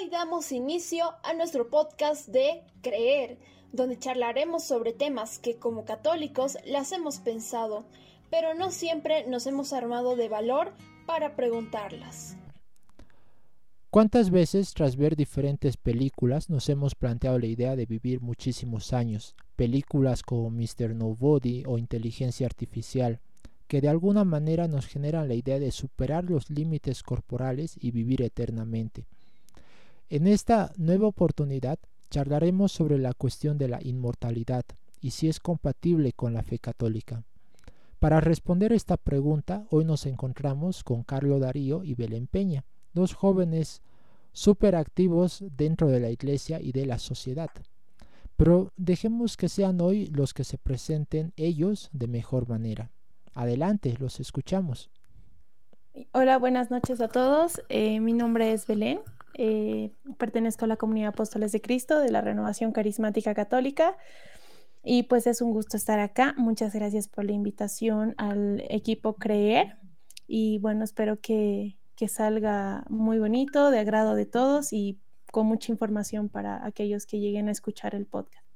Hoy damos inicio a nuestro podcast de Creer, donde charlaremos sobre temas que como católicos las hemos pensado, pero no siempre nos hemos armado de valor para preguntarlas. ¿Cuántas veces tras ver diferentes películas nos hemos planteado la idea de vivir muchísimos años? Películas como Mr. Nobody o Inteligencia Artificial, que de alguna manera nos generan la idea de superar los límites corporales y vivir eternamente. En esta nueva oportunidad charlaremos sobre la cuestión de la inmortalidad y si es compatible con la fe católica. Para responder esta pregunta, hoy nos encontramos con Carlo Darío y Belén Peña dos jóvenes súper activos dentro de la iglesia y de la sociedad. Pero dejemos que sean hoy los que se presenten ellos de mejor manera. Adelante, los escuchamos. Hola, buenas noches a todos. Eh, mi nombre es Belén. Eh, pertenezco a la comunidad Apóstoles de Cristo de la Renovación Carismática Católica. Y pues es un gusto estar acá. Muchas gracias por la invitación al equipo Creer. Y bueno, espero que, que salga muy bonito, de agrado de todos y con mucha información para aquellos que lleguen a escuchar el podcast.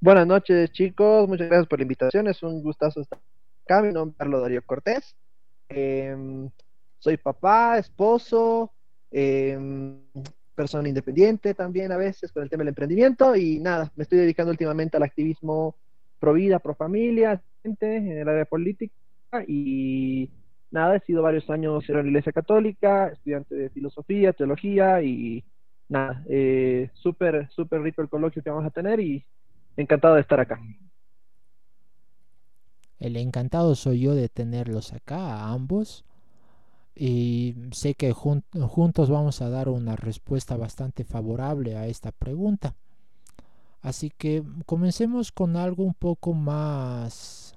Buenas noches, chicos. Muchas gracias por la invitación. Es un gustazo estar acá. Mi nombre es Carlos Darío Cortés. Em, soy papá, esposo, em, persona independiente también a veces con el tema del emprendimiento y nada, me estoy dedicando últimamente al activismo pro vida, pro familia, en el área política y nada, he sido varios años en la Iglesia Católica, estudiante de filosofía, teología y nada, eh, súper, súper rico el coloquio que vamos a tener y encantado de estar acá. El encantado soy yo de tenerlos acá, a ambos. Y sé que juntos vamos a dar una respuesta bastante favorable a esta pregunta. Así que comencemos con algo un poco más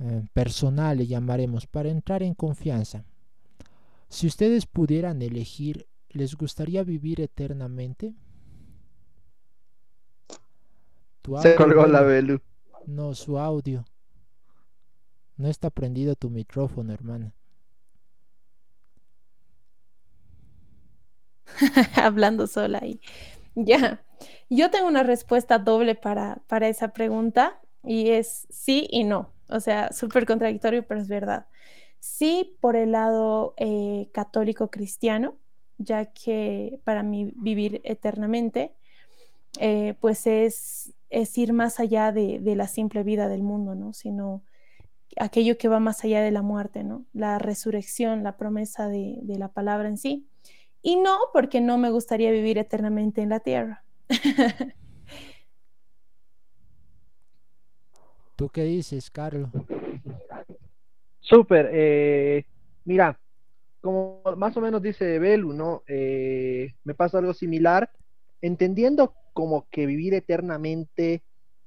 eh, personal le llamaremos, para entrar en confianza. Si ustedes pudieran elegir, ¿les gustaría vivir eternamente? Se colgó la velu. No, su audio. No está prendido tu micrófono, hermana. Hablando sola ahí. Ya. Yo tengo una respuesta doble para, para esa pregunta y es sí y no. O sea, súper contradictorio, pero es verdad. Sí, por el lado eh, católico cristiano, ya que para mí vivir eternamente, eh, pues es, es, ir más allá de, la simple vida del mundo, ¿no? Sino aquello que va más allá de la muerte, ¿no? La resurrección, la promesa de, de la palabra en sí. Y no porque no me gustaría vivir eternamente en la tierra. ¿Tú qué dices, Carlos? Súper. Eh, mira, como más o menos dice Belu, ¿no? Eh, me pasa algo similar, entendiendo como que vivir eternamente,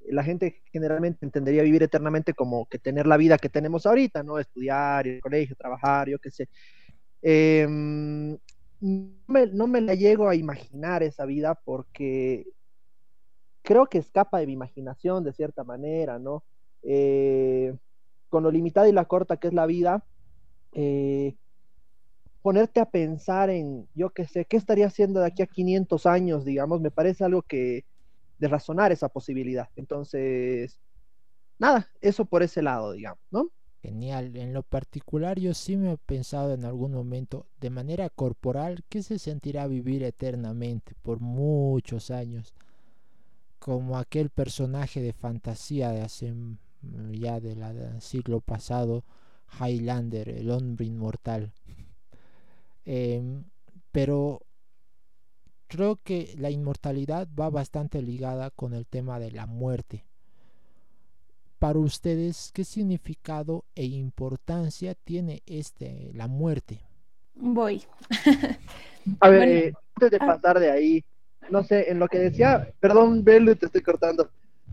la gente generalmente entendería vivir eternamente como que tener la vida que tenemos ahorita, ¿no? Estudiar, ir al colegio, trabajar, yo qué sé. Em, no me la llego a imaginar esa vida porque creo que escapa de mi imaginación de cierta manera, ¿no? Eh, con lo limitada y la corta que es la vida, eh, ponerte a pensar en, yo qué sé, qué estaría haciendo de aquí a 500 años, digamos, me parece algo que de razonar esa posibilidad. Entonces, nada, eso por ese lado, digamos, ¿no? Genial. En lo particular, yo sí me he pensado en algún momento, de manera corporal, que se sentirá vivir eternamente por muchos años, como aquel personaje de fantasía de hace Mm, ya del siglo pasado, Highlander, el hombre inmortal. Em, pero creo que la inmortalidad va bastante ligada con el tema de la muerte. Para ustedes, ¿qué significado e importancia tiene este la muerte? Voy. A ver, eh, antes de ah. pasar de ahí, no sé, en lo que decía, perdón, Belu, te estoy cortando.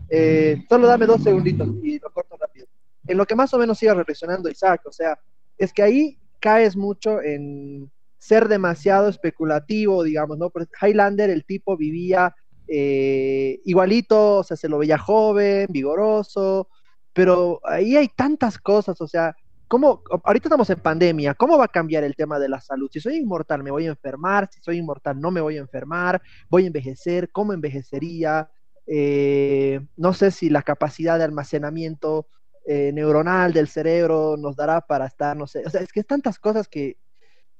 Eh, solo dame dos segunditos y lo corto rápido. En lo que más o menos siga reflexionando Isaac, o sea, es que ahí caes mucho en ser demasiado especulativo, digamos, ¿no? Porque Highlander, el tipo vivía eh, igualito, o sea, se lo veía joven, vigoroso, pero ahí hay tantas cosas, o sea, ¿cómo, ahorita estamos en pandemia, ¿cómo va a cambiar el tema de la salud? Si soy inmortal, ¿me voy a enfermar? Si soy inmortal, ¿no me voy a enfermar? ¿Voy a envejecer? ¿Cómo envejecería? Eh, no sé si la capacidad de almacenamiento eh, neuronal del cerebro nos dará para estar, no sé, o sea, es que es tantas cosas que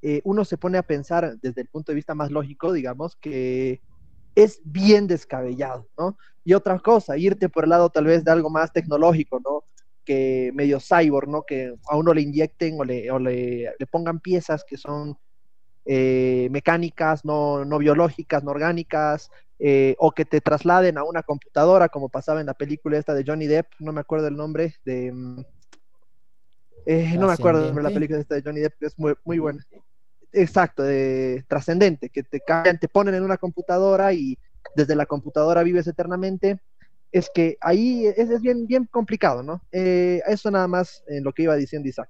eh, uno se pone a pensar desde el punto de vista más lógico, digamos, que es bien descabellado, ¿no? Y otra cosa, irte por el lado tal vez de algo más tecnológico, ¿no? Que medio cyborg, ¿no? Que a uno le inyecten o le, o le, le pongan piezas que son eh, mecánicas, no, no, biológicas, no orgánicas, eh, o que te trasladen a una computadora, como pasaba en la película esta de Johnny Depp, no me acuerdo el nombre, de... Mm, eh, no me acuerdo de la película esta de Johnny Depp, es muy, muy buena. Exacto, de trascendente, que te cambian, te ponen en una computadora y desde la computadora vives eternamente. Es que ahí es, bien, bien complicado, ¿no? eso nada más en lo que iba diciendo Isaac.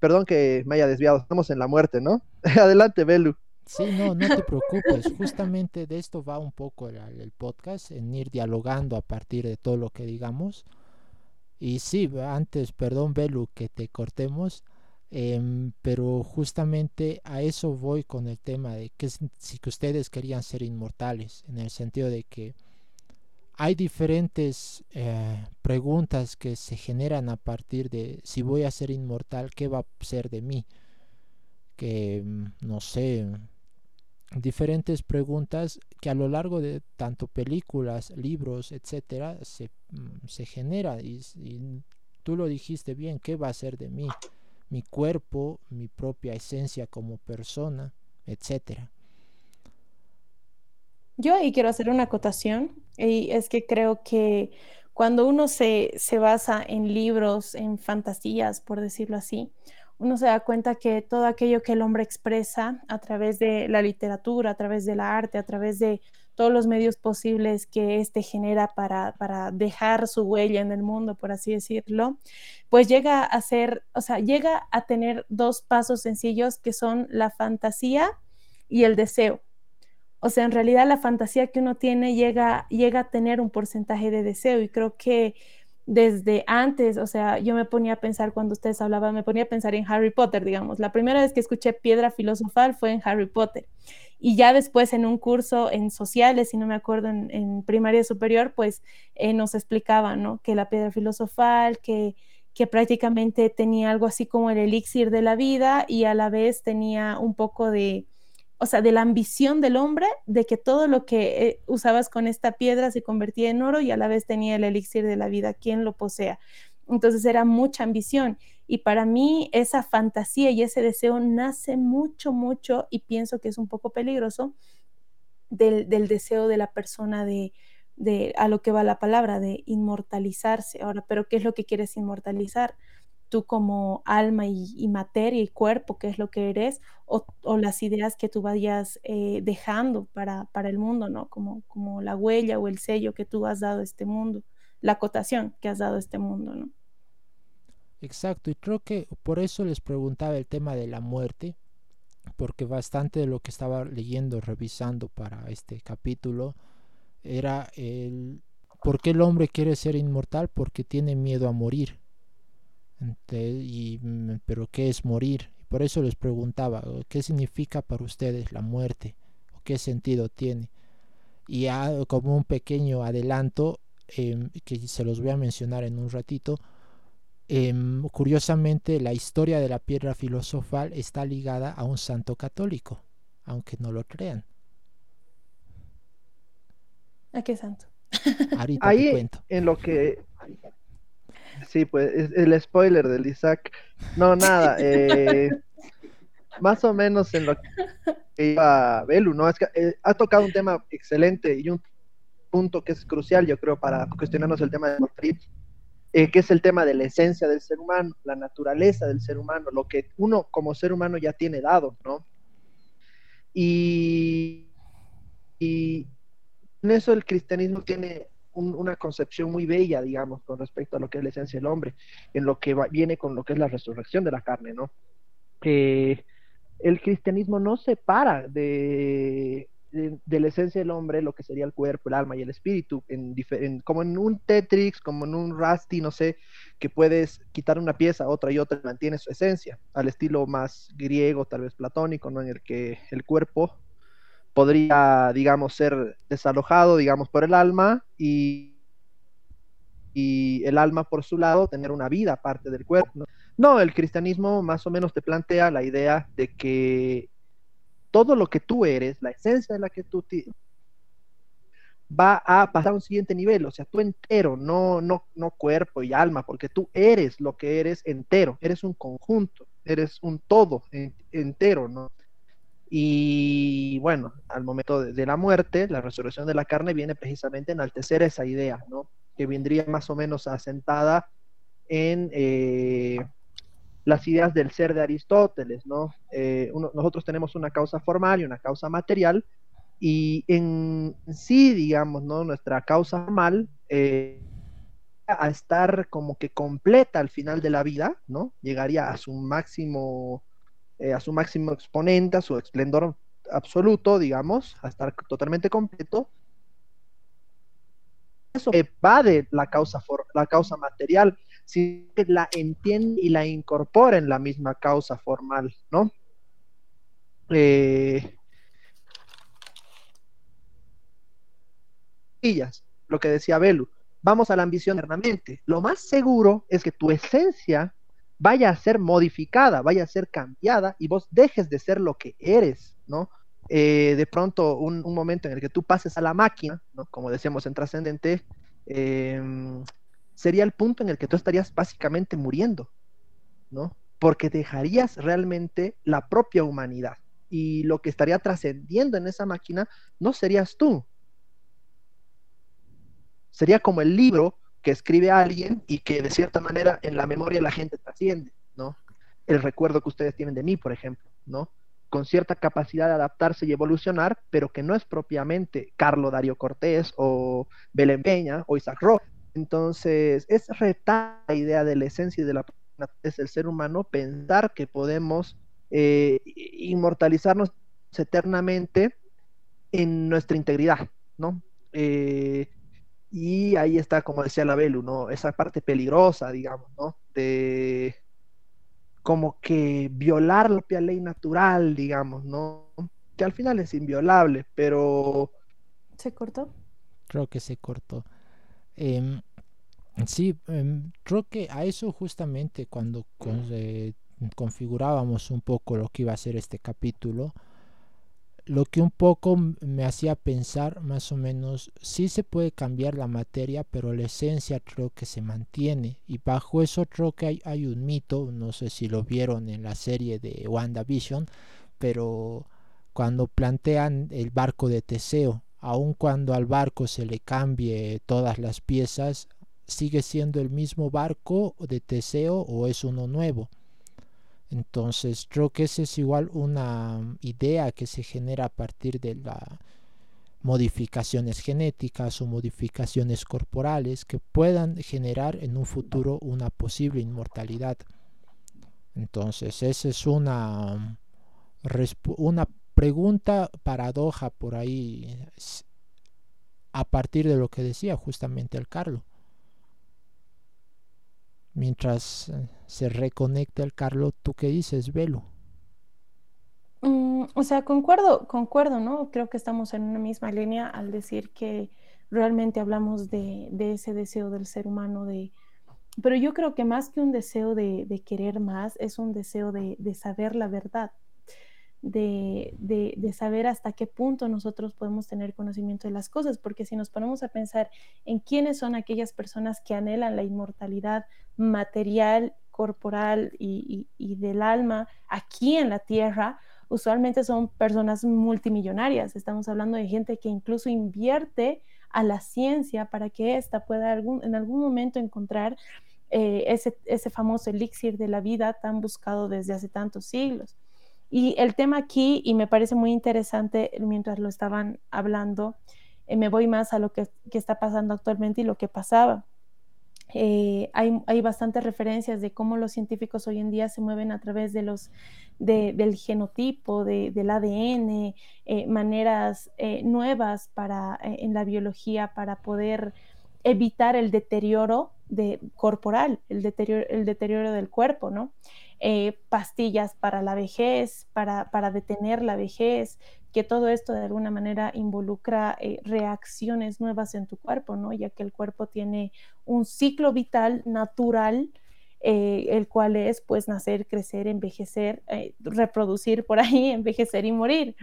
Perdón que me haya desviado, estamos en la muerte, ¿no? Adelante, Belu. Sí, no, no te preocupes. Justamente de esto va un poco el, podcast, en ir dialogando a partir de todo lo que digamos. Y sí, antes, perdón, Belu, que te cortemos, em, pero justamente a eso voy con el tema de que si que ustedes querían ser inmortales, en el sentido de que hay diferentes eh, preguntas que se generan a partir de si voy a ser inmortal, ¿qué va a ser de mí? Que mm, no sé, diferentes preguntas que a lo largo de tanto películas, libros, etcétera, se, mm, se genera y, y tú lo dijiste bien, ¿qué va a ser de mí? Mi cuerpo, mi propia esencia como persona, etcétera. Yo ahí quiero hacer una acotación y es que creo que cuando uno se, se basa en libros, en fantasías, por decirlo así, uno se da cuenta que todo aquello que el hombre expresa a través de la literatura, a través del arte, a través de todos los medios posibles que éste genera para, para dejar su huella en el mundo, por así decirlo, pues llega a ser, o sea, llega a tener dos pasos sencillos que son la fantasía y el deseo. O sea, en realidad la fantasía que uno tiene llega, llega a tener un porcentaje de deseo y creo que desde antes, o sea, yo me ponía a pensar cuando ustedes hablaban, me ponía a pensar en Harry Potter, digamos. La primera vez que escuché piedra filosofal fue en Harry Potter. Y ya después en un curso en sociales, si no me acuerdo, en, primaria superior, pues eh, nos explicaban, ¿no? Que la piedra filosofal, que, que prácticamente tenía algo así como el elixir de la vida y a la vez tenía un poco de, o sea, de la ambición del hombre, de que todo lo que eh, usabas con esta piedra se convertía en oro y a la vez tenía el elixir de la vida, quien lo posea. Entonces era mucha ambición. Y para mí esa fantasía y ese deseo nace mucho, mucho, y pienso que es un poco peligroso, del, deseo de la persona de, de, a lo que va la palabra, de inmortalizarse. Ahora, ¿pero qué es lo que quieres inmortalizar? Tú como alma y, materia y cuerpo, que es lo que eres, o, las ideas que tú vayas eh, dejando para, para, el mundo, ¿no? Como, como la huella o el sello que tú has dado a este mundo, la acotación que has dado a este mundo, ¿no? Exacto, y creo que por eso les preguntaba el tema de la muerte, porque bastante de lo que estaba leyendo, revisando para este capítulo, era el por qué el hombre quiere ser inmortal, porque tiene miedo a morir y, pero ¿qué es morir? Por eso les preguntaba, ¿qué significa para ustedes la muerte? ¿O qué sentido tiene? Y como un pequeño adelanto, em, que se los voy a mencionar en un ratito, em, curiosamente la historia de la piedra filosofal está ligada a un santo católico, aunque no lo crean. ¿A qué santo? Ahorita Ahí, cuento. en lo que Sí, pues es el spoiler del Isaac. No, nada. Eh, más o menos en lo que iba Belu, ¿no? Es que eh, ha tocado un tema excelente y un punto que es crucial, yo creo, para cuestionarnos el tema de Madrid, eh, que es el tema de la esencia del ser humano, la naturaleza del ser humano, lo que uno como ser humano ya tiene dado, ¿no? Y, y en eso el cristianismo tiene una concepción muy bella, digamos, con respecto a lo que es la esencia del hombre, en lo que viene con lo que es la resurrección de la carne, ¿no? Que el cristianismo no separa de de, la esencia del hombre, lo que sería el cuerpo, el alma y el espíritu, como en un Tetris, como en un Rusty, no sé, que puedes quitar una pieza, otra y otra, mantiene su esencia, al estilo más griego, tal vez platónico, ¿no? En el que el cuerpo podría, digamos, ser desalojado, digamos, por el alma y, y el alma por su lado tener una vida aparte del cuerpo. ¿no? el cristianismo más o menos te plantea la idea de que todo lo que tú eres, la esencia de la que tú va a pasar a un siguiente nivel, o sea, tú entero, no, no, no cuerpo y alma, porque tú eres lo que eres entero, eres un conjunto, eres un todo entero, ¿no? Y bueno, al momento de, la muerte, la resurrección de la carne viene precisamente a enaltecer esa idea, ¿no? Que vendría más o menos asentada en eh, las ideas del ser de Aristóteles, ¿no? Eh, nosotros tenemos una causa formal y una causa material, y en sí, digamos, ¿no? Nuestra causa formal eh, a estar como que completa al final de la vida, ¿no? Llegaría a su máximo, eh, a su máximo exponente, a su esplendor absoluto, digamos, a estar totalmente completo. Eso va de la causa, la causa material si la entiende y la incorpora en la misma causa formal, ¿no? Eh, lo que decía Belu, vamos a la ambición eternamente. Lo más seguro es que tu esencia vaya a ser modificada, vaya a ser cambiada y vos dejes de ser lo que eres, ¿no? Eh, de pronto, un, momento en el que tú pases a la máquina, ¿no? Como decíamos en Trascendente, eh, sería el punto en el que tú estarías básicamente muriendo, ¿no? Porque dejarías realmente la propia humanidad y lo que estaría trascendiendo en esa máquina no serías tú. Sería como el libro que escribe alguien y que de cierta manera en la memoria la gente trasciende, ¿no? El recuerdo que ustedes tienen de mí, por ejemplo, ¿no? Con cierta capacidad de adaptarse y evolucionar, pero que no es propiamente Carlo Darío Cortés o Belén Peña o Isaac Rock, entonces, es retar la idea de la esencia y de la naturaleza del ser humano, pensar que podemos eh, inmortalizarnos eternamente en nuestra integridad, ¿no? Eh, y ahí está, como decía la Belu, ¿no? Esa parte peligrosa, digamos, ¿no? De como que violar la propia ley natural, digamos, ¿no? Que al final es inviolable, pero... ¿Se cortó? Creo que se cortó. Em, sí, em, creo que a eso justamente cuando eh, configurábamos un poco lo que iba a ser este capítulo, lo que un poco me hacía pensar más o menos, sí se puede cambiar la materia, pero la esencia creo que se mantiene. Y bajo eso creo que hay, hay un mito, no sé si lo vieron en la serie de WandaVision, pero cuando plantean el barco de Teseo, aun cuando al barco se le cambie todas las piezas, sigue siendo el mismo barco de Teseo o es uno nuevo. Entonces creo que esa es igual una idea que se genera a partir de las modificaciones genéticas o modificaciones corporales que puedan generar en un futuro una posible inmortalidad. Entonces esa es una, una pregunta paradoja por ahí a partir de lo que decía justamente el Carlos. Mientras eh, se reconecta el Carlos, ¿tú qué dices, Velo? Mm, o sea, concuerdo, concuerdo, ¿no? Creo que estamos en una misma línea al decir que realmente hablamos de, ese deseo del ser humano de... Pero yo creo que más que un deseo de, querer más, es un deseo de, de saber la verdad, de, saber hasta qué punto nosotros podemos tener conocimiento de las cosas, porque si nos ponemos a pensar en quiénes son aquellas personas que anhelan la inmortalidad material, corporal y, del alma aquí en la tierra, usualmente son personas multimillonarias. Estamos hablando de gente que incluso invierte a la ciencia para que ésta pueda en algún momento encontrar eh, ese, ese famoso elixir de la vida tan buscado desde hace tantos siglos. Y el tema aquí, y me parece muy interesante mientras lo estaban hablando, eh, me voy más a lo que, está pasando actualmente y lo que pasaba. Eh, hay, hay, bastantes referencias de cómo los científicos hoy en día se mueven a través de los, del genotipo, del ADN, eh, maneras eh, nuevas para, en la biología para poder evitar el deterioro de, corporal, el deterioro, el deterioro del cuerpo, ¿no? pastillas para la vejez, para, detener la vejez, que todo esto de alguna manera involucra eh, reacciones nuevas en tu cuerpo, ¿no? Ya que el cuerpo tiene un ciclo vital natural, eh, el cual es pues nacer, crecer, envejecer, eh, reproducir por ahí, envejecer y morir.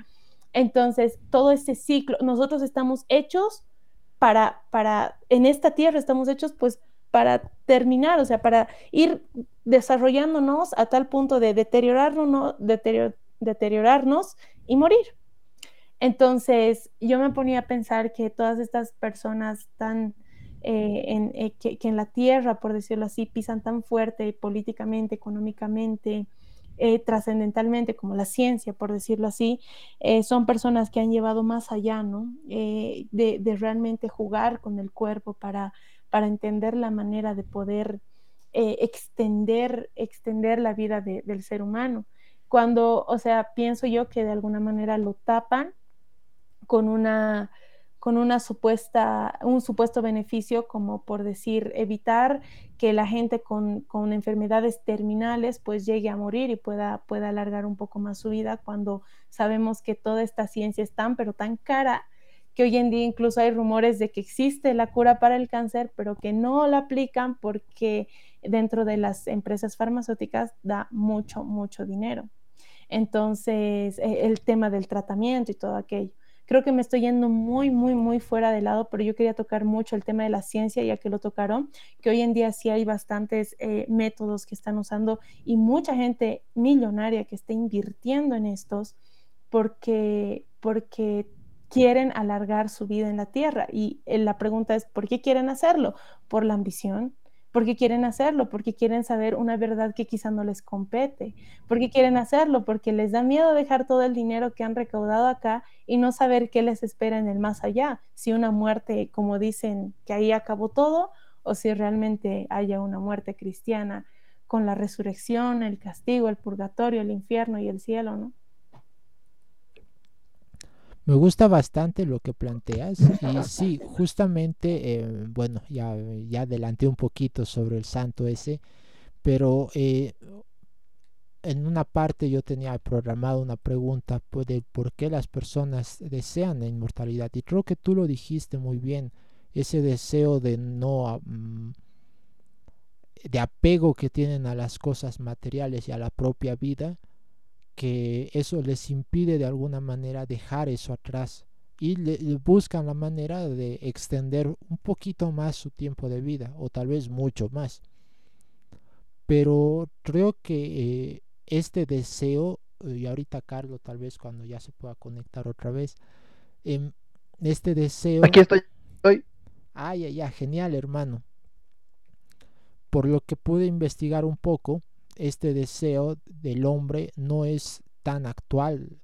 Entonces, todo ese ciclo, nosotros estamos hechos para, para, en esta tierra estamos hechos pues para terminar, o sea, para ir desarrollándonos a tal punto de deteriorarnos, deteriorarnos y morir. Entonces, yo me ponía a pensar que todas estas personas están eh, eh, que, en la tierra, por decirlo así, pisan tan fuerte políticamente, económicamente, eh, trascendentalmente, como la ciencia, por decirlo así, son personas que han llevado más allá, ¿no? De, realmente jugar con el cuerpo para, para entender la manera de poder extender, extender la vida del ser humano. Cuando, o sea, pienso yo que de alguna manera lo tapan con una con una supuesta, un supuesto beneficio como por decir evitar que la gente con, con, enfermedades terminales pues llegue a morir y pueda, pueda alargar un poco más su vida cuando sabemos que toda esta ciencia es tan pero tan cara que hoy en día incluso hay rumores de que existe la cura para el cáncer pero que no la aplican porque dentro de las empresas farmacéuticas da mucho, mucho dinero. Entonces, e, el tema del tratamiento y todo aquello. Creo que me estoy yendo muy, muy, muy fuera de lado, pero yo quería tocar mucho el tema de la ciencia, ya que lo tocaron, que hoy en día sí hay bastantes eh, métodos que están usando y mucha gente millonaria que está invirtiendo en estos porque, porque quieren alargar su vida en la Tierra. Y eh, la pregunta es, ¿por qué quieren hacerlo? ¿Por la ambición? Porque quieren hacerlo, porque quieren saber una verdad que quizá no les compete, porque quieren hacerlo, porque les da miedo dejar todo el dinero que han recaudado acá y no saber qué les espera en el más allá, si una muerte, como dicen, que ahí acabó todo, o si realmente haya una muerte cristiana con la resurrección, el castigo, el purgatorio, el infierno y el cielo, ¿no? Me gusta bastante lo que planteas y sí, justamente, eh, bueno, ya, ya adelanté un poquito sobre el santo ese, pero eh, en una parte yo tenía programado una pregunta de por qué las personas desean la inmortalidad y creo que tú lo dijiste muy bien, ese deseo de no... Mm, de apego que tienen a las cosas materiales y a la propia vida, que eso les impide de alguna manera dejar eso atrás y buscan la manera de extender un poquito más su tiempo de vida o tal vez mucho más. Pero creo que eh, este deseo, y ahorita Carlos tal vez cuando ya se pueda conectar otra vez, em, este deseo... Aquí estoy. estoy. Ay, ay, ay, genial hermano. Por lo que pude investigar un poco, este deseo del hombre no es tan actual.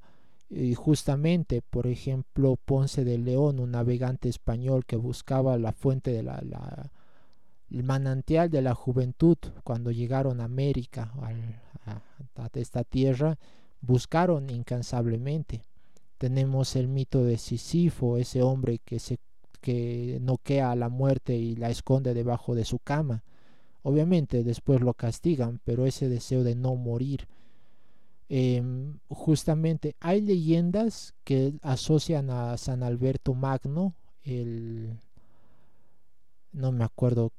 Y justamente, por ejemplo, Ponce de León, un navegante español que buscaba la fuente de la, el manantial de la juventud cuando llegaron a América, a, esta tierra, buscaron incansablemente. Tenemos el mito de Sisifo, ese hombre que se que noquea a la muerte y la esconde debajo de su cama. Obviamente después lo castigan, pero ese deseo de no morir. Em, justamente hay leyendas que asocian a San Alberto Magno, el no me acuerdo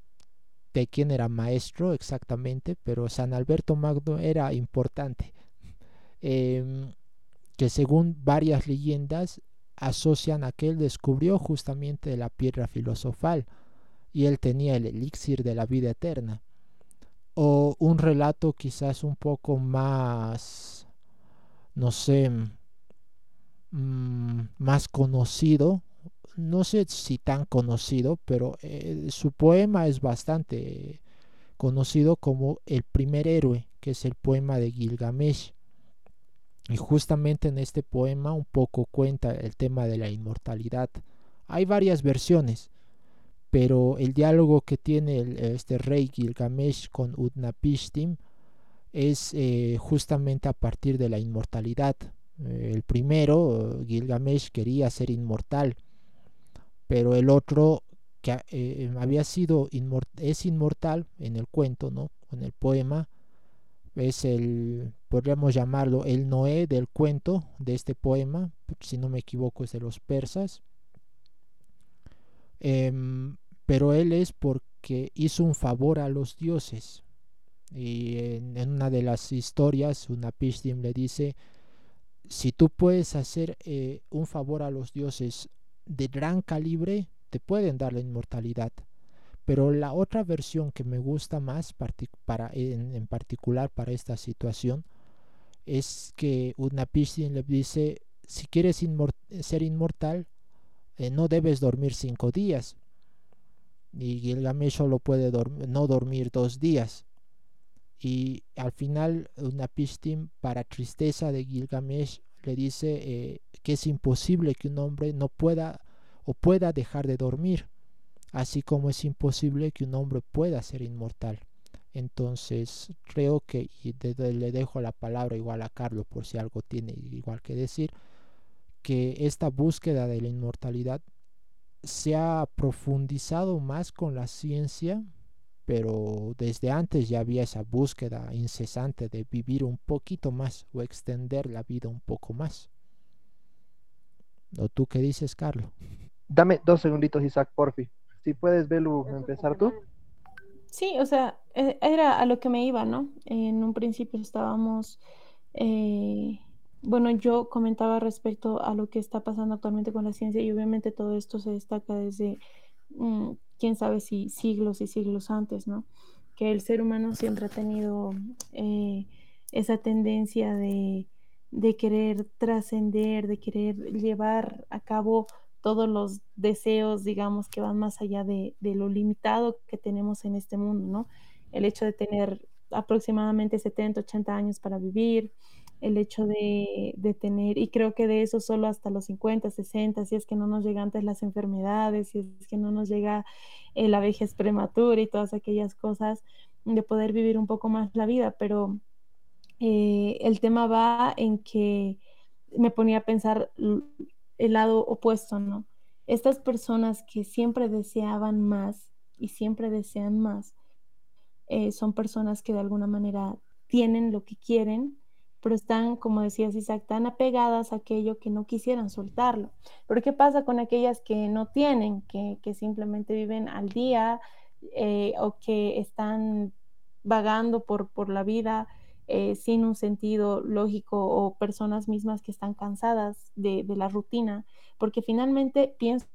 de quién era maestro exactamente, pero San Alberto Magno era importante. Em, que según varias leyendas asocian a que él descubrió justamente la piedra filosofal y él tenía el elixir de la vida eterna. O un relato quizás un poco más, no sé, mm, más conocido, no sé si tan conocido, pero eh, su poema es bastante conocido como El primer héroe, que es el poema de Gilgamesh. Y justamente en este poema un poco cuenta el tema de la inmortalidad. Hay varias versiones, pero el diálogo que tiene este rey Gilgamesh con Utnapishtim es eh, justamente a partir de la inmortalidad. Eh, el primero, Gilgamesh, quería ser inmortal, pero el otro, que eh, había sido es inmortal en el cuento, ¿no? en el poema, es el, podríamos llamarlo, el Noé del cuento de este poema, si no me equivoco es de los persas. Em, pero él es porque hizo un favor a los dioses. Y en, una de las historias, una Pishtim le dice, si tú puedes hacer eh, un favor a los dioses de gran calibre, te pueden dar la inmortalidad. Pero la otra versión que me gusta más para, en, particular para esta situación es que una Pishtim le dice, si quieres ser inmortal, eh, no debes dormir cinco días. Y Gilgamesh solo puede no dormir dos días. Y al final una Pishtim, para tristeza de Gilgamesh, le dice eh, que es imposible que un hombre no pueda o pueda dejar de dormir, así como es imposible que un hombre pueda ser inmortal. Entonces creo que y le dejo la palabra igual a Carlos por si algo tiene igual que decir que esta búsqueda de la inmortalidad se ha profundizado más con la ciencia, pero desde antes ya había esa búsqueda incesante de vivir un poquito más o extender la vida un poco más. ¿O tú qué dices, Carlos? Dame dos segunditos, Isaac, porfi. Si puedes, Belu, empezar tú. Sí, o sea, e, era a lo que me iba, ¿no? En un principio estábamos eh, bueno, yo comentaba respecto a lo que está pasando actualmente con la ciencia y obviamente todo esto se destaca desde, mm, quién sabe si siglos y siglos antes, ¿no? Que el ser humano siempre ha tenido eh, esa tendencia de, querer trascender, de querer llevar a cabo todos los deseos, digamos, que van más allá de, de, lo limitado que tenemos en este mundo, ¿no? El hecho de tener aproximadamente 70, 80 años para vivir, el hecho de, tener, y creo que de eso solo hasta los 50, 60, si es que no nos llegan antes las enfermedades, si es que no nos llega eh, la vejez prematura y todas aquellas cosas, de poder vivir un poco más la vida, pero eh, el tema va en que me ponía a pensar el lado opuesto, ¿no? Estas personas que siempre deseaban más y siempre desean más, eh, son personas que de alguna manera tienen lo que quieren, pero están, como decías Isaac, tan apegadas a aquello que no quisieran soltarlo. Pero ¿qué pasa con aquellas que no tienen, que, simplemente viven al día eh, o que están vagando por, por la vida eh, sin un sentido lógico o personas mismas que están cansadas de, la rutina? Porque finalmente pienso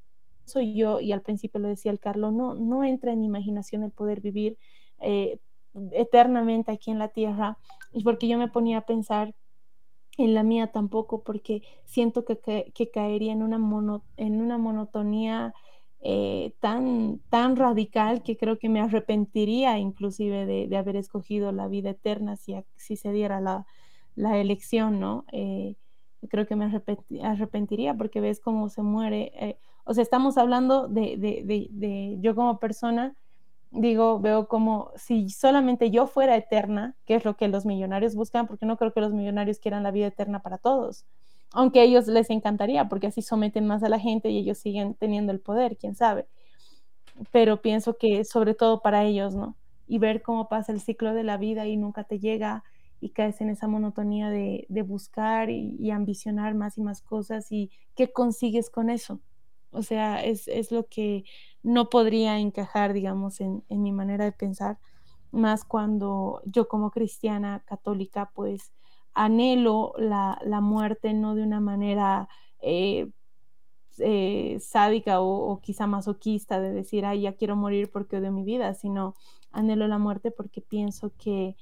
yo, y al principio lo decía el Carlos, no, no entra en imaginación el poder vivir eh, eternamente aquí en la tierra y porque yo me ponía a pensar en la mía tampoco, porque siento que, que, caería en una, mono, en una monotonía eh, tan, tan radical que creo que me arrepentiría inclusive de, de haber escogido la vida eterna si, si se diera la, la elección, ¿no? Eh, creo que me arrepentiría porque ves cómo se muere. Eh, o sea, estamos hablando de, de, de, de yo como persona digo, veo como si solamente yo fuera eterna, que es lo que los millonarios buscan, porque no creo que los millonarios quieran la vida eterna para todos, aunque a ellos les encantaría, porque así someten más a la gente y ellos siguen teniendo el poder, quién sabe. Pero pienso que sobre todo para ellos, ¿no? Y ver cómo pasa el ciclo de la vida y nunca te llega y caes en esa monotonía de, buscar y, y, ambicionar más y más cosas y qué consigues con eso. O sea, es, es lo que no podría encajar, digamos, en, mi manera de pensar, más cuando yo como cristiana católica, pues anhelo la, muerte no de una manera eh, eh, sádica o, quizá masoquista de decir, ay, ya quiero morir porque odio mi vida, sino anhelo la muerte porque pienso que,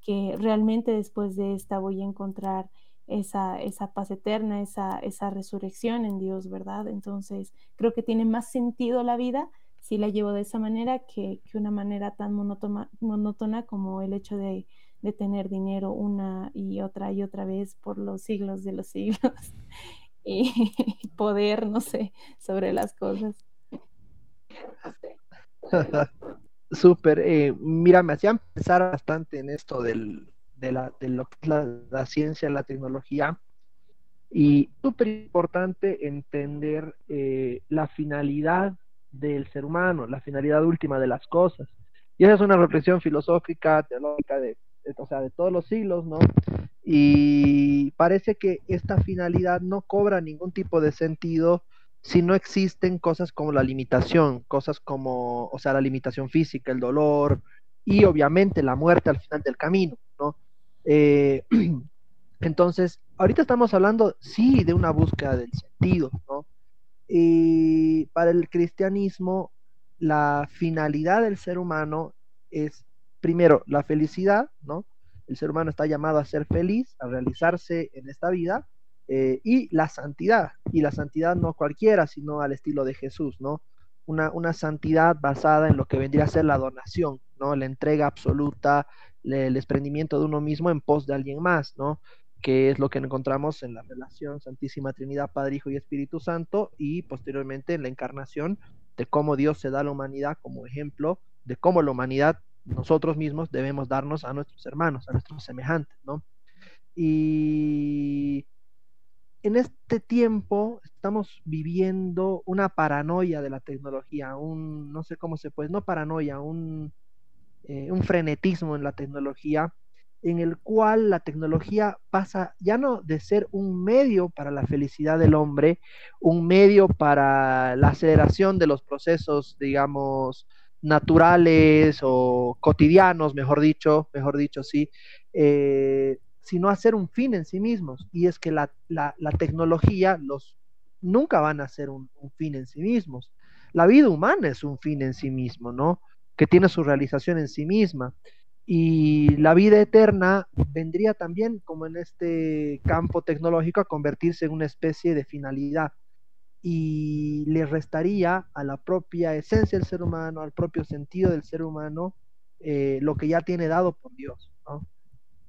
que realmente después de esta voy a encontrar esa, esa paz eterna, esa, esa resurrección en Dios, ¿verdad? Entonces, creo que tiene más sentido la vida si la llevo de esa manera que, que una manera tan monótona, monótona como el hecho de, de, tener dinero una y otra y otra vez por los siglos de los siglos y poder, no sé, sobre las cosas. Súper. Eh, mira, me hacían pensar bastante en esto del, de, la, de lo que es la, ciencia, la tecnología. Y súper importante entender eh, la finalidad del ser humano, la finalidad última de las cosas. Y esa es una reflexión filosófica, teológica, de, o sea, de todos los siglos, ¿no? Y parece que esta finalidad no cobra ningún tipo de sentido si no existen cosas como la limitación, cosas como, o sea, la limitación física, el dolor y obviamente la muerte al final del camino, ¿no? Eh, entonces, ahorita estamos hablando, sí, de una búsqueda del sentido, ¿no? Y para el cristianismo, la finalidad del ser humano es, primero, la felicidad, ¿no? El ser humano está llamado a ser feliz, a realizarse en esta vida, eh, y la santidad, y la santidad no cualquiera, sino al estilo de Jesús, ¿no? Una, una santidad basada en lo que vendría a ser la donación, ¿no? La entrega absoluta, el desprendimiento de uno mismo en pos de alguien más, ¿no? que es lo que encontramos en la relación Santísima Trinidad, Padre, Hijo y Espíritu Santo, y posteriormente en la encarnación de cómo Dios se da a la humanidad como ejemplo de cómo la humanidad, nosotros mismos, debemos darnos a nuestros hermanos, a nuestros semejantes, ¿no? Y en este tiempo estamos viviendo una paranoia de la tecnología, un, no sé cómo se puede, no paranoia, un, eh, un frenetismo en la tecnología, en el cual la tecnología pasa ya no de ser un medio para la felicidad del hombre, un medio para la aceleración de los procesos, digamos, naturales o cotidianos, mejor dicho, mejor dicho, sí, eh, sino a ser un fin en sí mismos. Y es que la, tecnología los, nunca van a ser un, un, fin en sí mismos. La vida humana es un fin en sí mismo, ¿no? Que tiene su realización en sí misma. Y la vida eterna vendría también, como en este campo tecnológico, a convertirse en una especie de finalidad y le restaría a la propia esencia del ser humano, al propio sentido del ser humano, eh, lo que ya tiene dado por Dios,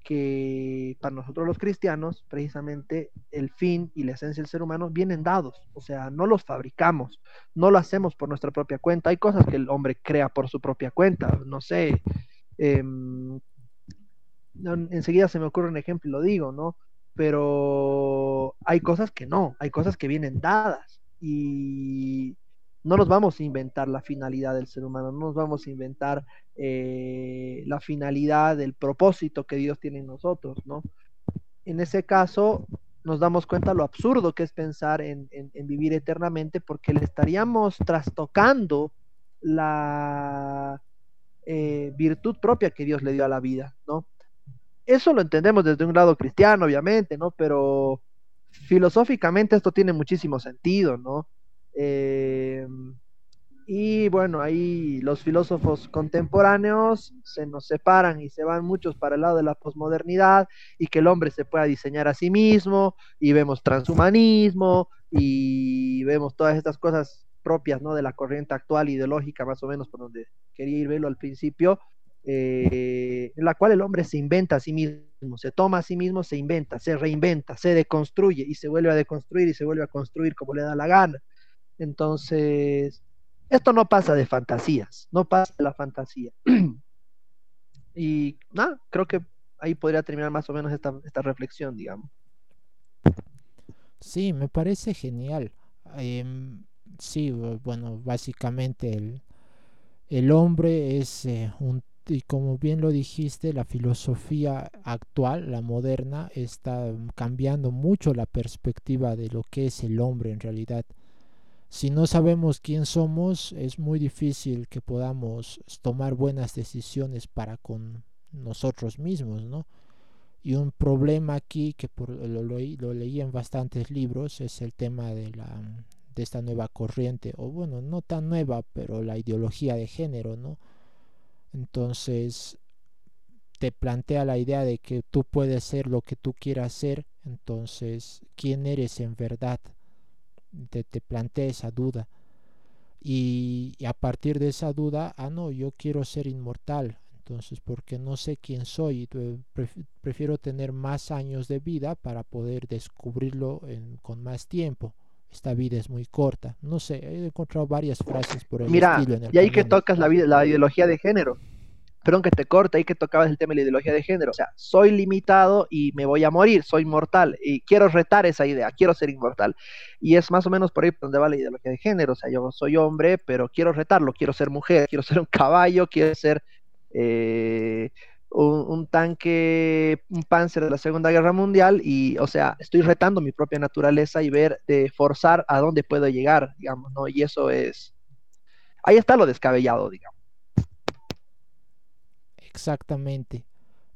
que para nosotros los cristianos, precisamente el fin y la esencia del ser humano vienen dados, o sea, no los fabricamos, no lo hacemos por nuestra propia cuenta, hay cosas que el hombre crea por su propia cuenta, no sé, Em, enseguida se me ocurre un ejemplo y lo digo, ¿no? Pero hay cosas que no, hay cosas que vienen dadas y no nos vamos a inventar la finalidad del ser humano, no nos vamos a inventar eh, la finalidad, el propósito que Dios tiene en nosotros, ¿no? En ese caso, nos damos cuenta lo absurdo que es pensar en vivir eternamente porque le estaríamos trastocando la, eh, virtud propia que Dios le dio a la vida, ¿no? Eso lo entendemos desde un lado cristiano, obviamente, ¿no? Pero filosóficamente esto tiene muchísimo sentido, ¿no? Eh, y bueno, ahí los filósofos contemporáneos se nos separan y se van muchos para el lado de la posmodernidad y que el hombre se pueda diseñar a sí mismo y vemos transhumanismo y vemos todas estas cosas propias ¿no? de la corriente actual ideológica, más o menos por donde quería ir verlo al principio, eh, en la cual el hombre se inventa a sí mismo, se toma a sí mismo, se inventa, se reinventa, se deconstruye y se vuelve a deconstruir y se vuelve a construir como le da la gana. Entonces, esto no pasa de fantasías, no pasa de la fantasía. y nada, creo que ahí podría terminar más o menos esta, esta reflexión, digamos. Sí, me parece genial. Eh, sí, bueno, básicamente el, el hombre es eh, un y como bien lo dijiste, la filosofía actual, la moderna, está cambiando mucho la perspectiva de lo que es el hombre en realidad. Si no sabemos quién somos, es muy difícil que podamos tomar buenas decisiones para con nosotros mismos, ¿no? Y un problema aquí que por, lo, lo, lo leí en bastantes libros es el tema de la de esta nueva corriente, o bueno, no tan nueva, pero la ideología de género, ¿no? Entonces te plantea la idea de que tú puedes ser lo que tú quieras ser, entonces, ¿quién eres en verdad? Te, te plantea esa duda. Y, a partir de esa duda, ah, no, yo quiero ser inmortal, entonces, porque no sé quién soy, prefiero tener más años de vida para poder descubrirlo con más tiempo esta vida es muy corta. No sé, he encontrado varias frases por el Mira, estilo en el y ahí que tocas la, la ideología de género. Perdón que te corte, ahí que tocabas el tema de la ideología de género. O sea, soy limitado y me voy a morir, soy mortal. Y quiero retar esa idea, quiero ser inmortal. Y es más o menos por ahí donde va la ideología de género. O sea, yo soy hombre, pero quiero retarlo, quiero ser mujer, quiero ser un caballo, quiero ser eh, un, un tanque, un panzer de la Segunda Guerra Mundial. Y, o sea, estoy retando mi propia naturaleza y ver, de forzar a dónde puedo llegar, digamos, ¿no? Y eso es. Ahí está lo descabellado, digamos. Exactamente.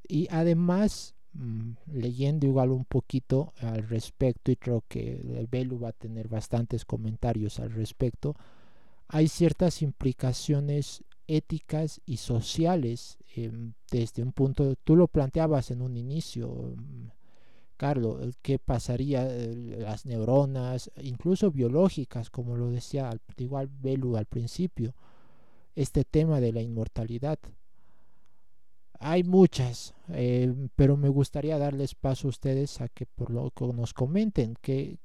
Y además, mm, leyendo igual un poquito al respecto, y creo que el Belu va a tener bastantes comentarios al respecto, hay ciertas implicaciones éticas y sociales em, desde un punto, tú lo planteabas en un inicio, mm, Carlos, qué pasaría, las neuronas, incluso biológicas, como lo decía al- igual Belu al principio, este tema de la inmortalidad. Hay muchas, eh, pero me gustaría darles paso a ustedes a que por lo que nos comenten qué,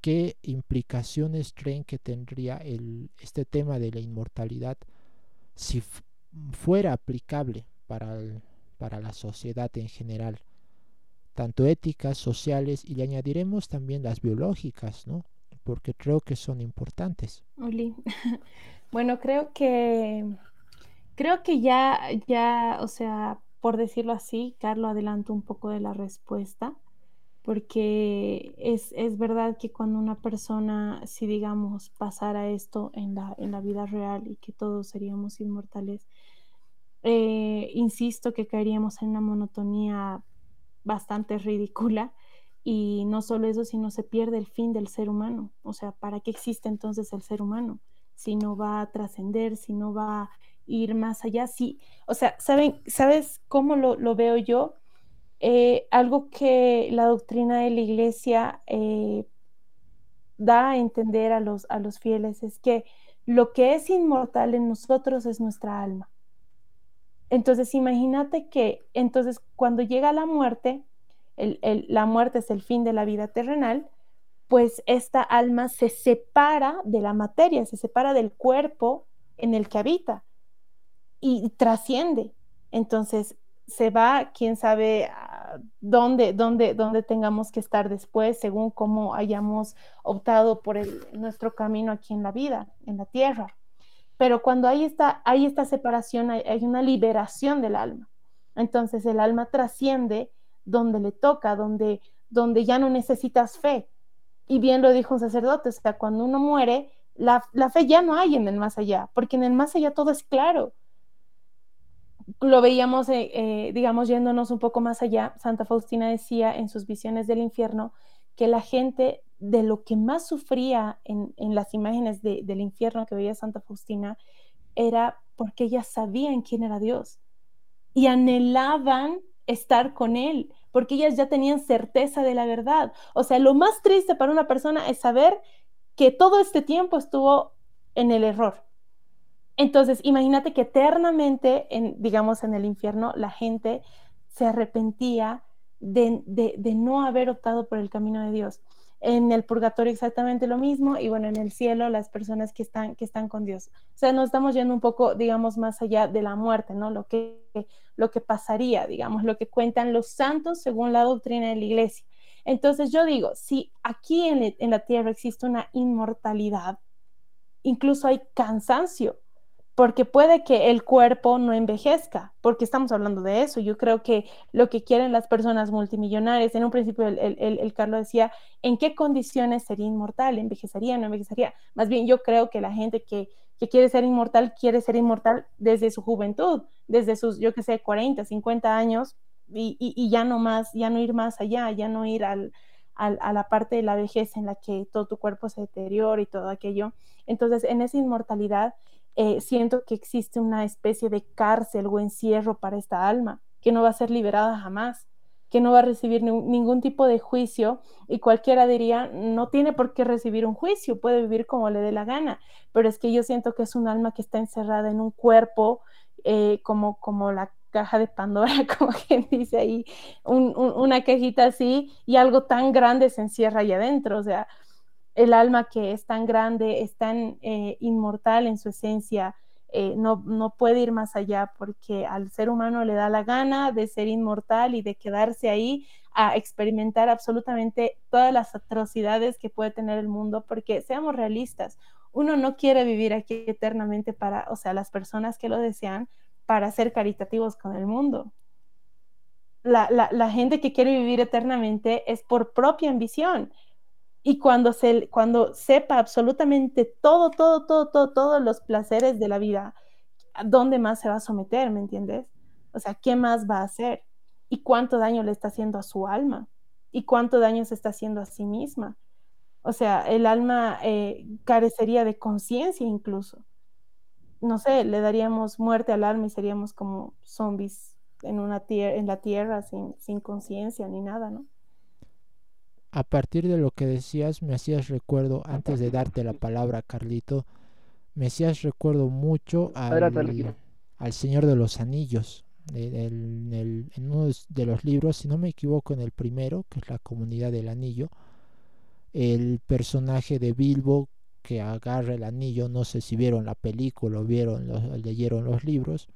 qué implicaciones creen que tendría el, este tema de la inmortalidad si fuera aplicable para, para la sociedad en general, tanto éticas, sociales y le añadiremos también las biológicas, ¿no? Porque creo que son importantes. Oli. Bueno, creo que creo que ya, ya, o sea, por decirlo así, Carlos adelantó un poco de la respuesta, porque es, es verdad que cuando una persona, si digamos, pasara esto en la, en la vida real y que todos seríamos inmortales, eh, insisto que caeríamos en una monotonía bastante ridícula. Y no solo eso, sino se pierde el fin del ser humano. O sea, ¿para qué existe entonces el ser humano? Si no va a trascender, si no va a ir más allá. Si, o sea, ¿saben, ¿sabes cómo lo, veo yo? Eh, algo que la doctrina de la iglesia eh, da a entender a los, fieles es que lo que es inmortal en nosotros es nuestra alma. Entonces, imagínate que entonces cuando llega la muerte, la muerte es el fin de la vida terrenal, pues esta alma se separa de la materia, se separa del cuerpo en el que habita y trasciende. Entonces se va, quién sabe a dónde, dónde, dónde tengamos que estar después, según cómo hayamos optado por el, nuestro camino aquí en la vida, en la tierra. Pero cuando hay esta, hay esta separación, hay, hay una liberación del alma. Entonces el alma trasciende donde le toca, donde, donde ya no necesitas fe. Y bien lo dijo un sacerdote, o sea, cuando uno muere, la, la, fe ya no hay en el más allá, porque en el más allá todo es claro. Lo veíamos, eh, eh, digamos, yéndonos un poco más allá, Santa Faustina decía en sus visiones del infierno que la gente de lo que más sufría en, en las imágenes de, del infierno que veía Santa Faustina era porque ellas sabían quién era Dios y anhelaban estar con Él, porque ellas ya tenían certeza de la verdad. O sea, lo más triste para una persona es saber que todo este tiempo estuvo en el error. Entonces, imagínate que eternamente, en, digamos, en el infierno, la gente se arrepentía de, no haber optado por el camino de Dios. En el purgatorio exactamente lo mismo y bueno, en el cielo las personas que están, que están con Dios. O sea, nos estamos yendo un poco, digamos, más allá de la muerte, ¿no? Lo que, lo que pasaría, digamos, lo que cuentan los santos según la doctrina de la iglesia. Entonces yo digo, si aquí en la tierra existe una inmortalidad, incluso hay cansancio, porque puede que el cuerpo no envejezca, porque estamos hablando de eso. Yo creo que lo que quieren las personas multimillonarias, en un principio el, el, el Carlos decía, ¿en qué condiciones sería inmortal? ¿Envejecería? ¿No envejecería? Más bien yo creo que la gente que, que quiere ser inmortal quiere ser inmortal desde su juventud, desde sus, yo qué sé, 40, 50 años y, y, y, ya no más, ya no ir más allá, ya no ir al, al, a la parte de la vejez en la que todo tu cuerpo se deteriora y todo aquello. Entonces, en esa inmortalidad, eh, siento que existe una especie de cárcel o encierro para esta alma, que no va a ser liberada jamás, que no va a recibir ni, ningún tipo de juicio y cualquiera diría, no tiene por qué recibir un juicio, puede vivir como le dé la gana, pero es que yo siento que es un alma que está encerrada en un cuerpo eh, como, como la caja de Pandora, como quien dice ahí, un, una cajita así y algo tan grande se encierra ahí adentro, o sea, el alma que es tan grande, es tan eh, inmortal en su esencia, eh, no, no, puede ir más allá porque al ser humano le da la gana de ser inmortal y de quedarse ahí a experimentar absolutamente todas las atrocidades que puede tener el mundo, porque seamos realistas, uno no quiere vivir aquí eternamente para, o sea, las personas que lo desean, para ser caritativos con el mundo. La, la, la gente que quiere vivir eternamente es por propia ambición y cuando, se, cuando sepa absolutamente todo, todo, todo, todo, todos los placeres de la vida, ¿dónde más se va a someter? ¿Me entiendes? O sea, ¿qué más va a hacer? ¿Y cuánto daño le está haciendo a su alma? ¿Y cuánto daño se está haciendo a sí misma? O sea, el alma eh, carecería de conciencia incluso. No sé, le daríamos muerte al alma y seríamos como zombies en, una en la tierra sin, sin conciencia ni nada, ¿no? A partir de lo que decías, me hacías recuerdo, antes de darte la palabra, Carlito, me hacías recuerdo mucho al, al Señor de los Anillos. en uno de los libros, si no me equivoco, en el primero, que es la comunidad del anillo, el personaje de Bilbo que agarra el anillo, no sé si vieron la película o vieron, leyeron los libros,